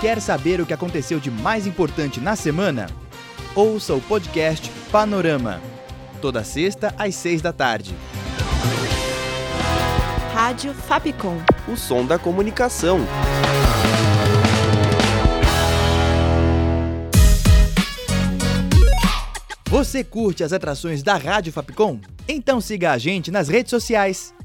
Quer saber o que aconteceu de mais importante na semana? Ouça o podcast Panorama. Toda sexta às seis da tarde. Rádio Fapcom. O som da comunicação. Você curte as atrações da Rádio Fapcom? Então siga a gente nas redes sociais.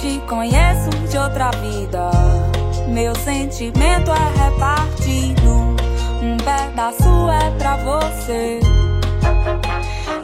Te conheço de outra vida. Meu sentimento é repartido. Um pedaço é pra você.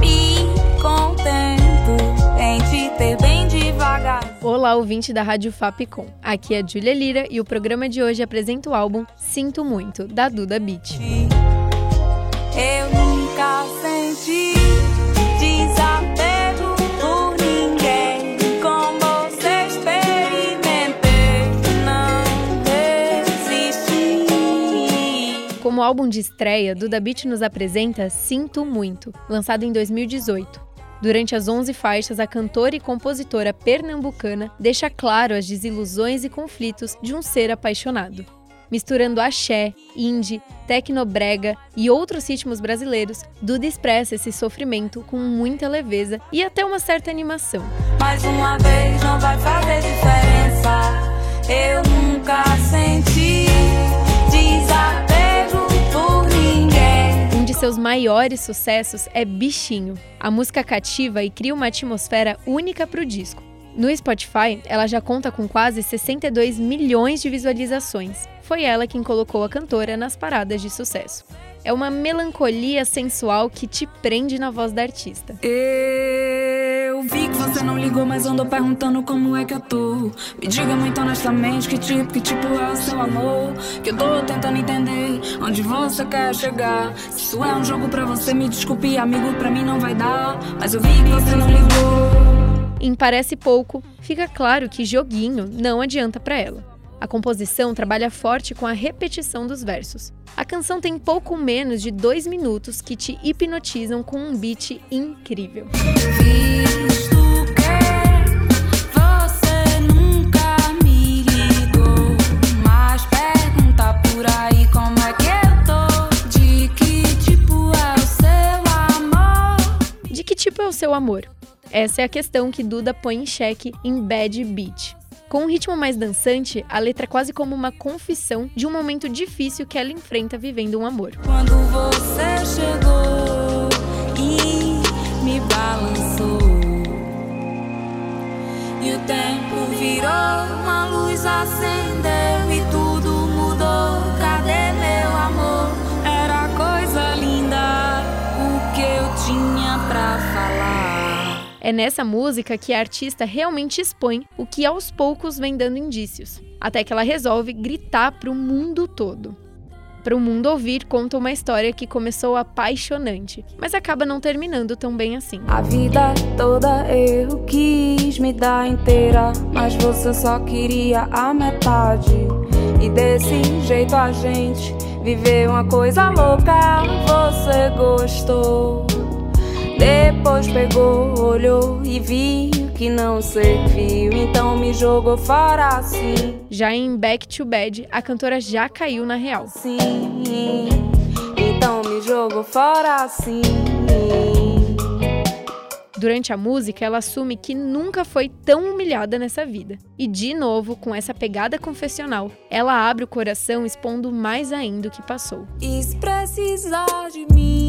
Me contento em te ter bem devagar. Olá, ouvinte da Rádio Fapcom. Aqui é a Júlia Lira e o programa de hoje apresenta o álbum Sinto Muito, da Duda Beat. Eu álbum de estreia, Duda Beat nos apresenta Sinto Muito, lançado em 2018. Durante as 11 faixas, a cantora e compositora pernambucana deixa claro as desilusões e conflitos de um ser apaixonado. Misturando axé, indie, tecnobrega e outros ritmos brasileiros, Duda expressa esse sofrimento com muita leveza e até uma certa animação. Mais uma vez não vai fazer diferença. Eu nunca senti desapego seus maiores sucessos é Bichinho. A música cativa e cria uma atmosfera única para o disco. No Spotify, ela já conta com quase 62 milhões de visualizações. Foi ela quem colocou a cantora nas paradas de sucesso. É uma melancolia sensual que te prende na voz da artista. Vi que você não ligou, mas andou perguntando como é que eu tô. Me diga muito honestamente que tipo, que tipo é o seu amor. Que eu tô tentando entender onde você quer chegar. Se isso é um jogo pra você, me desculpe, amigo, pra mim não vai dar. Mas eu vi que você não ligou. Em Parece Pouco, fica claro que joguinho não adianta para ela. A composição trabalha forte com a repetição dos versos. A canção tem pouco menos de dois minutos que te hipnotizam com um beat incrível. É tipo é? De que tipo é o seu amor? Essa é a questão que Duda põe em xeque em Bad Beat. Com um ritmo mais dançante, a letra é quase como uma confissão de um momento difícil que ela enfrenta vivendo um amor. Quando você chegou e me balançou, e o tempo virou, uma luz acendeu É nessa música que a artista realmente expõe o que aos poucos vem dando indícios, até que ela resolve gritar para o mundo todo. Para o mundo ouvir, conta uma história que começou apaixonante, mas acaba não terminando tão bem assim. A vida toda eu quis me dar inteira, mas você só queria a metade. E desse jeito a gente viveu uma coisa louca. Você gostou, depois pegou, olhou e viu que não serviu, então me jogou fora assim. Já em Back to Bad, a cantora já caiu na real. Sim, então me jogou fora assim. Durante a música, ela assume que nunca foi tão humilhada nessa vida. E de novo, com essa pegada confessional, ela abre o coração expondo mais ainda o que passou. Precisar de mim,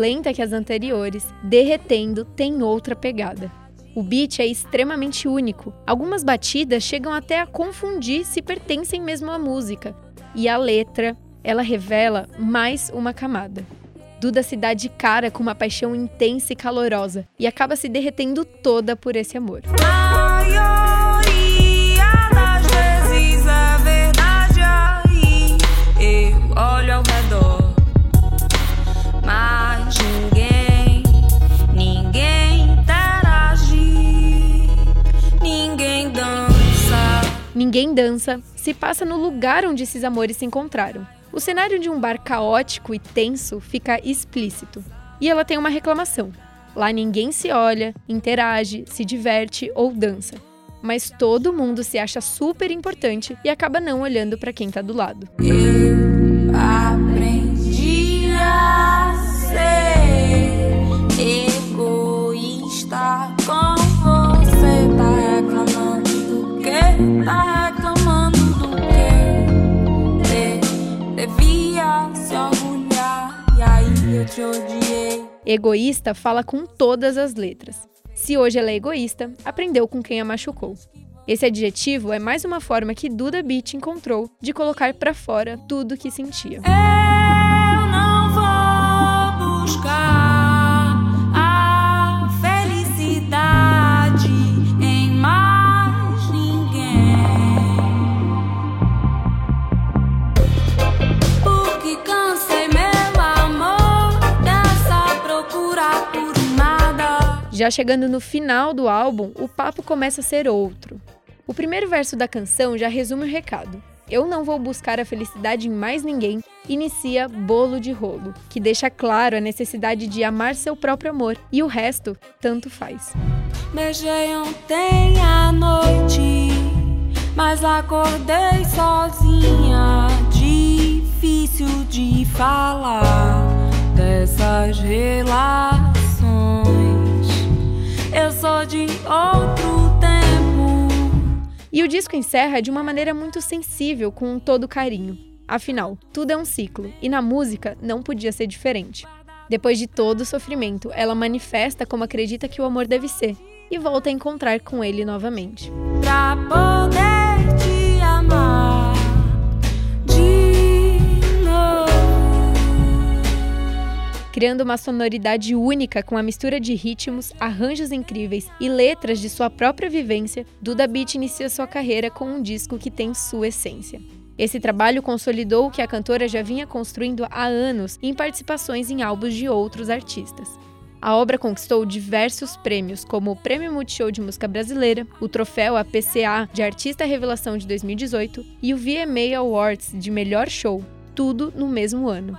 lenta que as anteriores, Derretendo tem outra pegada. O beat é extremamente único. Algumas batidas chegam até a confundir se pertencem mesmo à música. E a letra, ela revela mais uma camada. Duda se dá de cara com uma paixão intensa e calorosa e acaba se derretendo toda por esse amor. Maioria Se passa no lugar onde esses amores se encontraram. O cenário de um bar caótico e tenso fica explícito. E ela tem uma reclamação. Lá ninguém se olha, interage, se diverte ou dança. Mas todo mundo se acha super importante e acaba não olhando para quem tá do lado. Eu Egoísta fala com todas as letras. Se hoje ela é egoísta, aprendeu com quem a machucou. Esse adjetivo é mais uma forma que Duda Beat encontrou de colocar pra fora tudo que sentia. Eu não vou buscar Já chegando no final do álbum, o papo começa a ser outro. O primeiro verso da canção já resume o recado. Eu não vou buscar a felicidade em mais ninguém, inicia Bolo de Rolo, que deixa claro a necessidade de amar seu próprio amor e o resto tanto faz. Beijei ontem à noite, mas acordei sozinha. Difícil de falar dessas relações. Sou de outro tempo. E o disco encerra de uma maneira muito sensível, com todo carinho. Afinal, tudo é um ciclo, e na música não podia ser diferente. Depois de todo o sofrimento, ela manifesta como acredita que o amor deve ser, e volta a encontrar com ele novamente. Pra poder Criando uma sonoridade única com a mistura de ritmos, arranjos incríveis e letras de sua própria vivência, Duda Beat inicia sua carreira com um disco que tem sua essência. Esse trabalho consolidou o que a cantora já vinha construindo há anos em participações em álbuns de outros artistas. A obra conquistou diversos prêmios, como o Prêmio Multishow de Música Brasileira, o troféu APCA de Artista Revelação de 2018 e o VMA Awards de Melhor Show, tudo no mesmo ano.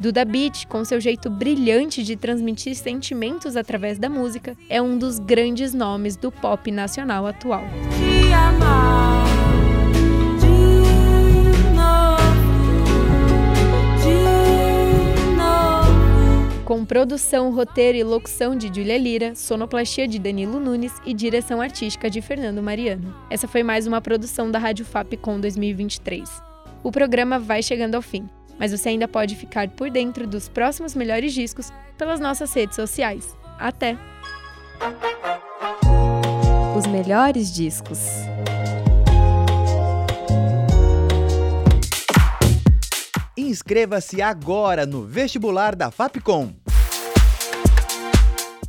Duda Beat, com seu jeito brilhante de transmitir sentimentos através da música, é um dos grandes nomes do pop nacional atual. Com produção, roteiro e locução de Julia Lira, sonoplastia de Danilo Nunes e direção artística de Fernando Mariano. Essa foi mais uma produção da Rádio Fapcom 2023. O programa vai chegando ao fim, mas você ainda pode ficar por dentro dos próximos melhores discos pelas nossas redes sociais. Até! Os melhores discos. Inscreva-se agora no vestibular da Fapcom.